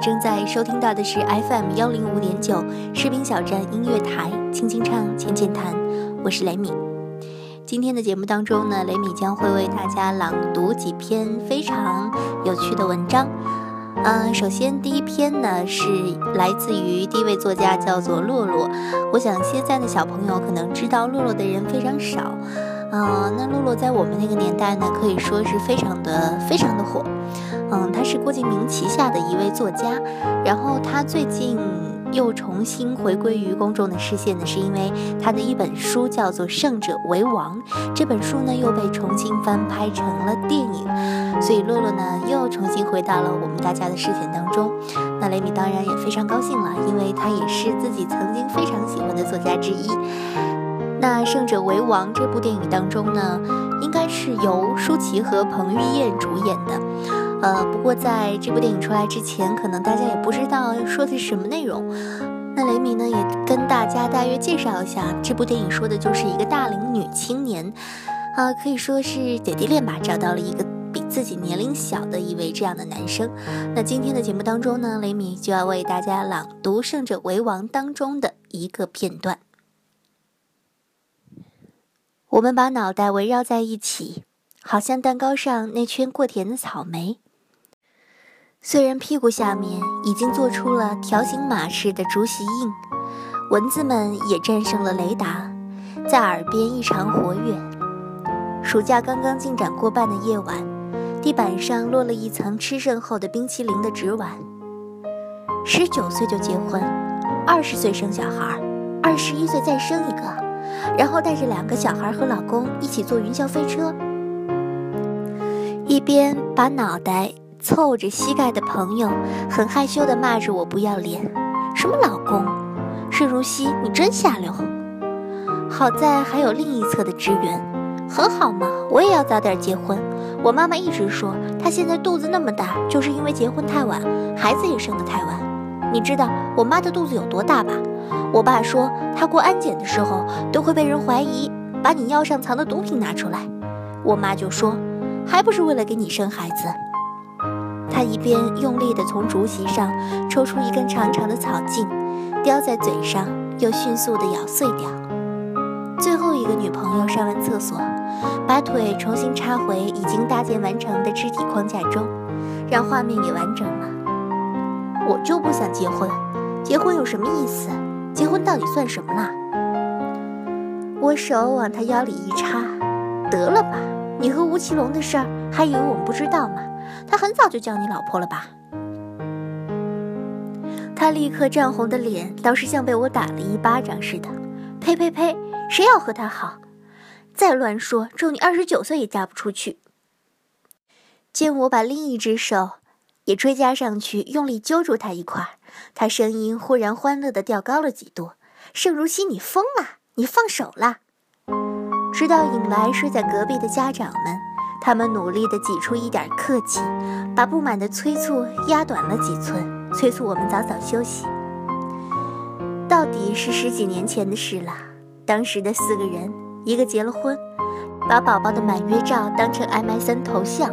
正在收听到的是 FM 幺零五点九士兵小站音乐台，轻轻唱，浅浅谈，我是雷米。今天的节目当中呢，雷米将会为大家朗读几篇非常有趣的文章。嗯，首先第一篇呢是来自于第一位作家，叫做洛洛。我想现在的小朋友可能知道洛洛的人非常少。嗯，那洛洛在我们那个年代呢，可以说是非常的非常的火。嗯，他是郭敬明旗下的一位作家，然后他最近又重新回归于公众的视线呢，是因为他的一本书叫做《胜者为王》，这本书呢又被重新翻拍成了电影，所以洛洛呢又重新回到了我们大家的视线当中。那雷米当然也非常高兴了，因为他也是自己曾经非常喜欢的作家之一。那《胜者为王》这部电影当中呢，应该是由舒淇和彭于晏主演的。呃，不过在这部电影出来之前，可能大家也不知道说的是什么内容。那雷米呢，也跟大家大约介绍一下，这部电影说的就是一个大龄女青年，啊，可以说是姐弟恋吧，找到了一个比自己年龄小的一位这样的男生。那今天的节目当中呢，雷米就要为大家朗读《胜者为王》当中的一个片段。我们把脑袋围绕在一起，好像蛋糕上那圈过甜的草莓。虽然屁股下面已经做出了条形码式的竹席印，蚊子们也战胜了雷达，在耳边异常活跃。暑假刚刚进展过半的夜晚，地板上落了一层吃剩后的冰淇淋的纸碗。十九岁就结婚，二十岁生小孩，二十一岁再生一个，然后带着两个小孩和老公一起坐云霄飞车，一边把脑袋。凑着膝盖的朋友很害羞地骂着我不要脸，什么老公？盛如熙，你真下流！好在还有另一侧的支援，很好嘛，我也要早点结婚。我妈妈一直说，她现在肚子那么大，就是因为结婚太晚，孩子也生得太晚。你知道我妈的肚子有多大吧？我爸说，他过安检的时候都会被人怀疑，把你腰上藏的毒品拿出来。我妈就说，还不是为了给你生孩子。他一边用力地从竹席上抽出一根长长的草茎，叼在嘴上，又迅速地咬碎掉。最后一个女朋友上完厕所，把腿重新插回已经搭建完成的肢体框架中，让画面也完整了。我就不想结婚，结婚有什么意思？结婚到底算什么啦？我手往他腰里一插，得了吧，你和吴奇隆的事儿，还以为我们不知道吗？他很早就叫你老婆了吧？他立刻涨红的脸，倒是像被我打了一巴掌似的。呸呸呸！谁要和他好？再乱说，咒你二十九岁也嫁不出去。见我把另一只手也追加上去，用力揪住他一块，他声音忽然欢乐的调高了几度：“盛如熙，你疯了？你放手了！”直到引来睡在隔壁的家长们。他们努力地挤出一点客气，把不满的催促压短了几寸，催促我们早早休息。到底是十几年前的事了。当时的四个人，一个结了婚，把宝宝的满月照当成 MSN 头像，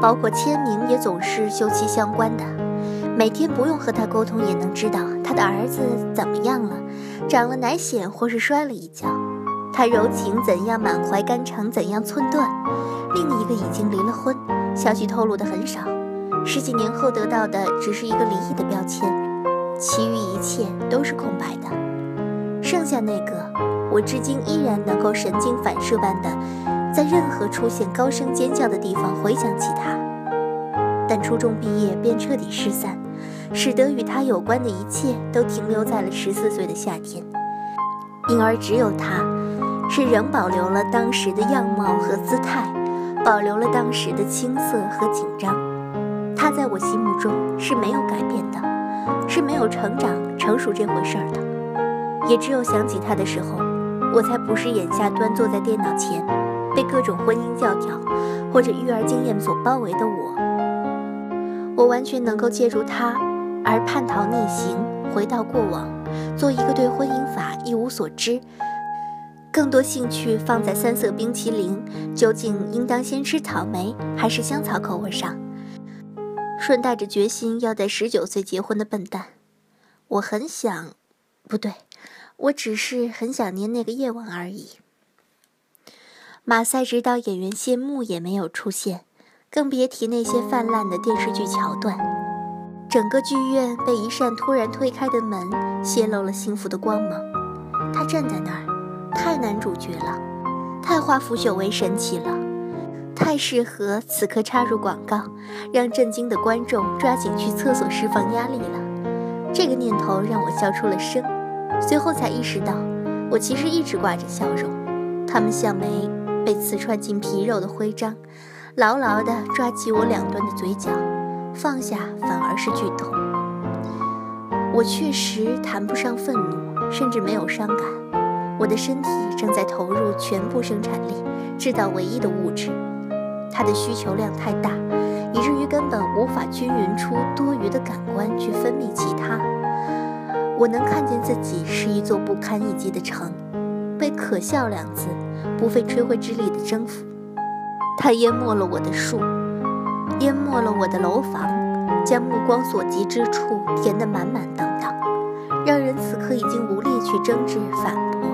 包括签名也总是休戚相关的。每天不用和他沟通也能知道他的儿子怎么样了，长了奶癣或是摔了一跤，他柔情怎样，满怀肝肠怎样寸断。另一个已经离了婚，消息透露的很少，十几年后得到的只是一个离异的标签，其余一切都是空白的。剩下那个，我至今依然能够神经反射般的，在任何出现高声尖叫的地方回想起他。但初中毕业便彻底失散，使得与他有关的一切都停留在了十四岁的夏天，因而只有他。是仍保留了当时的样貌和姿态，保留了当时的青涩和紧张。他在我心目中是没有改变的，是没有成长成熟这回事儿的。也只有想起他的时候，我才不是眼下端坐在电脑前，被各种婚姻教条或者育儿经验所包围的我。我完全能够借助他而叛逃逆行，回到过往，做一个对婚姻法一无所知。更多兴趣放在三色冰淇淋究竟应当先吃草莓还是香草口味上，顺带着决心要在十九岁结婚的笨蛋。我很想，不对，我只是很想念那个夜晚而已。马赛指导演员谢幕也没有出现，更别提那些泛滥的电视剧桥段。整个剧院被一扇突然推开的门泄露了幸福的光芒。他站在那儿。太男主角了，太化腐朽为神奇了，太适合此刻插入广告，让震惊的观众抓紧去厕所释放压力了。这个念头让我笑出了声，随后才意识到，我其实一直挂着笑容。他们像枚被刺穿进皮肉的徽章，牢牢地抓起我两端的嘴角，放下反而是剧痛。我确实谈不上愤怒，甚至没有伤感。我的身体正在投入全部生产力，制造唯一的物质，它的需求量太大，以至于根本无法均匀出多余的感官去分泌其他。我能看见自己是一座不堪一击的城，被“可笑”两字不费吹灰之力的征服。它淹没了我的树，淹没了我的楼房，将目光所及之处填得满满当当，让人此刻已经无力去争执反驳。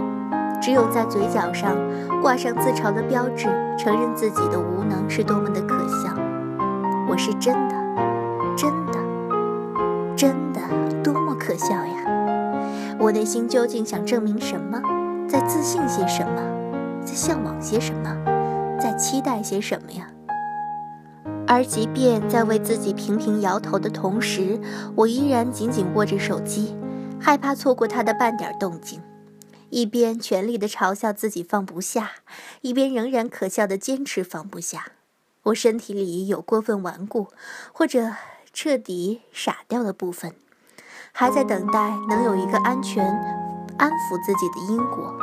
只有在嘴角上挂上自嘲的标志，承认自己的无能是多么的可笑。我是真的，真的，真的，多么可笑呀！我内心究竟想证明什么？在自信些什么？在向往些什么？在期待些什么呀？而即便在为自己频频摇头的同时，我依然紧紧握着手机，害怕错过他的半点动静。一边全力地嘲笑自己放不下，一边仍然可笑地坚持放不下。我身体里有过分顽固或者彻底傻掉的部分，还在等待能有一个安全安抚自己的因果。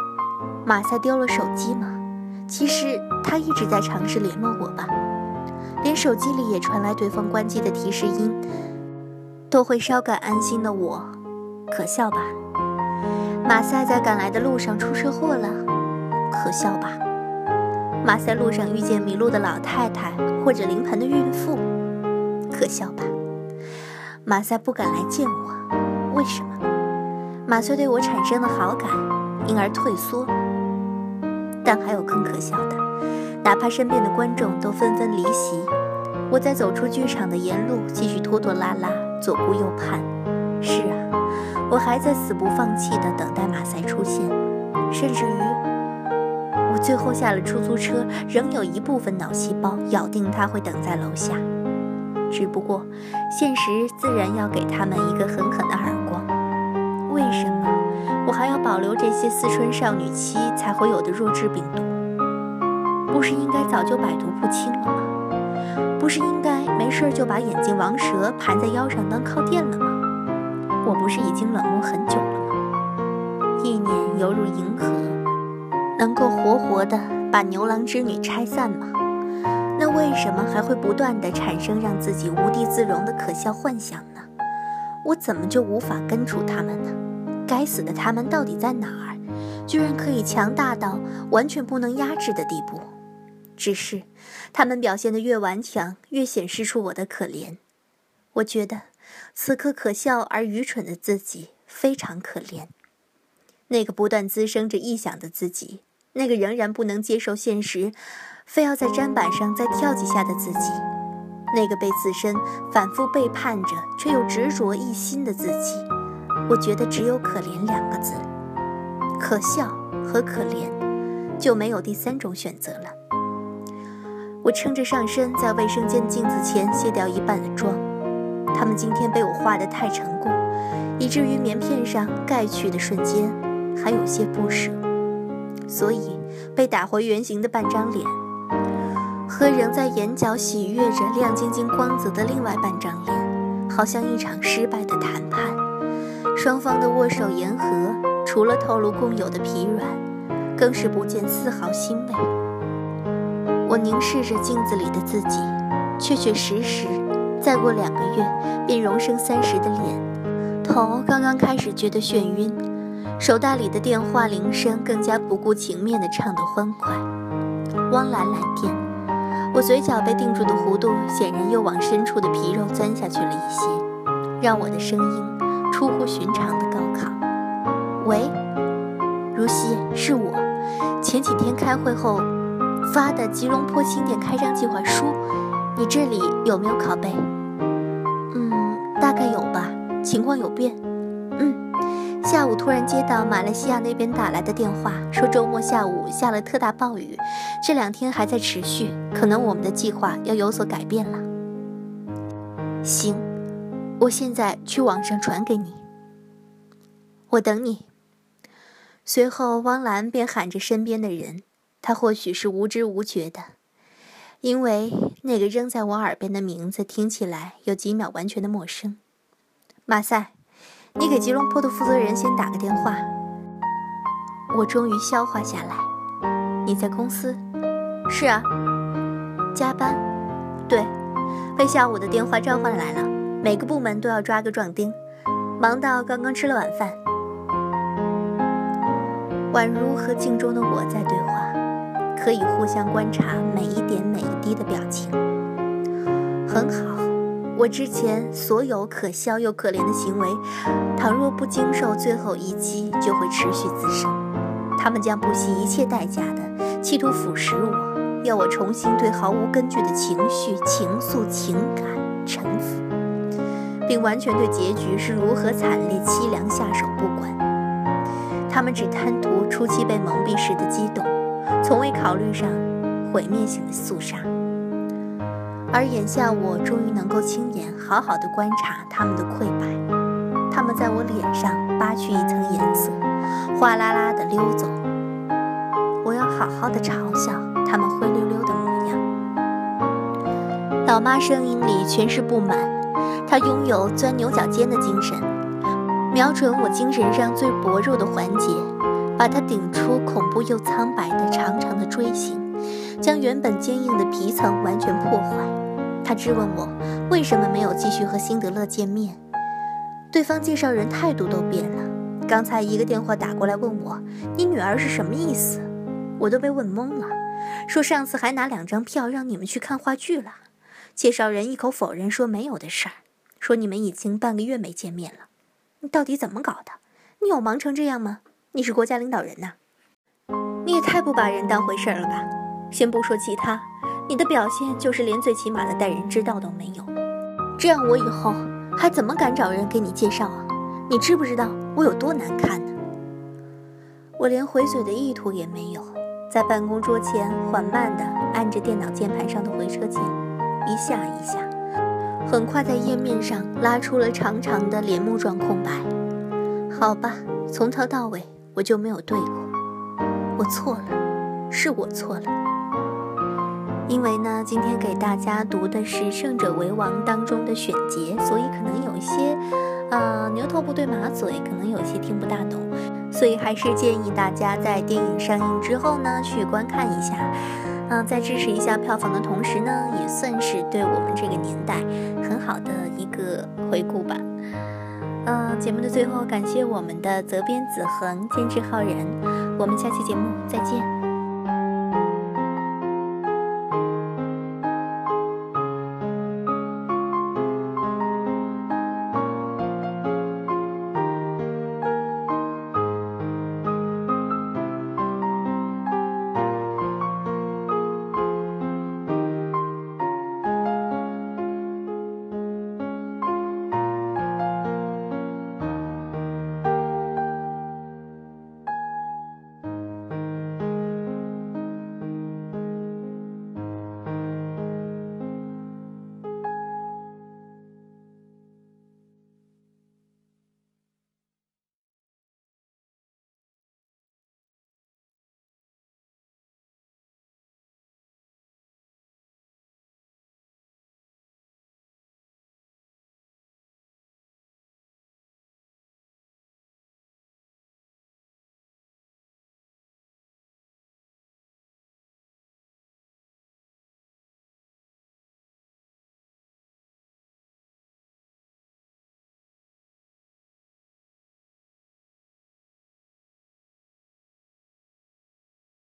马赛丢了手机吗？其实他一直在尝试联络我吧。连手机里也传来对方关机的提示音，都会稍感安心的我，可笑吧？马赛在赶来的路上出车祸了，可笑吧？马赛路上遇见迷路的老太太或者临盆的孕妇，可笑吧？马赛不敢来见我，为什么？马赛对我产生了好感，因而退缩。但还有更可笑的，哪怕身边的观众都纷纷离席，我在走出剧场的沿路继续拖拖拉拉，左顾右盼。是啊。我还在死不放弃地等待马赛出现，甚至于，我最后下了出租车，仍有一部分脑细胞咬定他会等在楼下。只不过，现实自然要给他们一个狠狠的耳光。为什么我还要保留这些四川少女期才会有的弱智病毒？不是应该早就百毒不侵了吗？不是应该没事就把眼镜王蛇盘在腰上当靠垫了吗？我不是已经冷漠很久了吗？意念犹如银河，能够活活的把牛郎织女拆散吗？那为什么还会不断的产生让自己无地自容的可笑幻想呢？我怎么就无法根除他们呢？该死的，他们到底在哪儿？居然可以强大到完全不能压制的地步。只是，他们表现得越顽强，越显示出我的可怜。我觉得。此刻可笑而愚蠢的自己非常可怜，那个不断滋生着臆想的自己，那个仍然不能接受现实，非要在砧板上再跳几下的自己，那个被自身反复背叛着却又执着一心的自己，我觉得只有可怜两个字，可笑和可怜，就没有第三种选择了。我撑着上身，在卫生间镜子前卸掉一半的妆。他们今天被我画得太成功，以至于棉片上盖去的瞬间，还有些不舍。所以被打回原形的半张脸，和仍在眼角喜悦着亮晶晶光泽的另外半张脸，好像一场失败的谈判。双方的握手言和，除了透露共有的疲软，更是不见丝毫欣慰。我凝视着镜子里的自己，确确实实，再过两个月便荣升三十的脸，头刚刚开始觉得眩晕，手袋里的电话铃声更加不顾情面地唱得欢快。汪兰来电，我嘴角被定住的弧度显然又往深处的皮肉钻下去了一些，让我的声音出乎寻常的高亢。喂，如熙，是我，前几天开会后。发的吉隆坡新店开张计划书，你这里有没有拷贝？嗯，大概有吧。情况有变。嗯，下午突然接到马来西亚那边打来的电话，说周末下午下了特大暴雨，这两天还在持续，可能我们的计划要有所改变了。行，我现在去网上传给你。我等你。随后，汪兰便喊着身边的人。他或许是无知无觉的，因为那个扔在我耳边的名字听起来有几秒完全的陌生。马赛，你给吉隆坡的负责人先打个电话。我终于消化下来。你在公司？是啊。加班？对。被下午的电话召唤来了，每个部门都要抓个壮丁，忙到刚刚吃了晚饭。宛如和镜中的我在对话。可以互相观察每一点每一滴的表情，很好。我之前所有可笑又可怜的行为，倘若不经受最后一击，就会持续滋生。他们将不惜一切代价的企图腐蚀我，要我重新对毫无根据的情绪、情愫、情感臣服，并完全对结局是如何惨烈凄凉下手不管。他们只贪图初期被蒙蔽时的激动。从未考虑上毁灭性的肃杀，而眼下我终于能够亲眼好好的观察他们的溃败。他们在我脸上扒去一层颜色，哗啦啦的溜走。我要好好的嘲笑他们灰溜溜的模样。老妈声音里全是不满，她拥有钻牛角尖的精神，瞄准我精神上最薄弱的环节。把它顶出恐怖又苍白的长长的锥形，将原本坚硬的皮层完全破坏。他质问我为什么没有继续和辛德勒见面，对方介绍人态度都变了。刚才一个电话打过来问我你女儿是什么意思，我都被问懵了。说上次还拿两张票让你们去看话剧了，介绍人一口否认说没有的事儿，说你们已经半个月没见面了。你到底怎么搞的？你有忙成这样吗？你是国家领导人呐，你也太不把人当回事儿了吧！先不说其他，你的表现就是连最起码的待人之道都没有。这样我以后还怎么敢找人给你介绍啊？你知不知道我有多难看呢？我连回嘴的意图也没有，在办公桌前缓慢地按着电脑键盘上的回车键，一下一下，很快在页面上拉出了长长的帘幕状空白。好吧，从头到尾。我就没有对过，我错了，是我错了。因为呢，今天给大家读的是《胜者为王》当中的选节，所以可能有一些，呃，牛头不对马嘴，可能有些听不大懂，所以还是建议大家在电影上映之后呢，去观看一下，嗯，在支持一下票房的同时呢，也算是对我们这个年代很好的一个回顾吧。嗯，节目的最后，感谢我们的责编子恒、监制浩然，我们下期节目再见。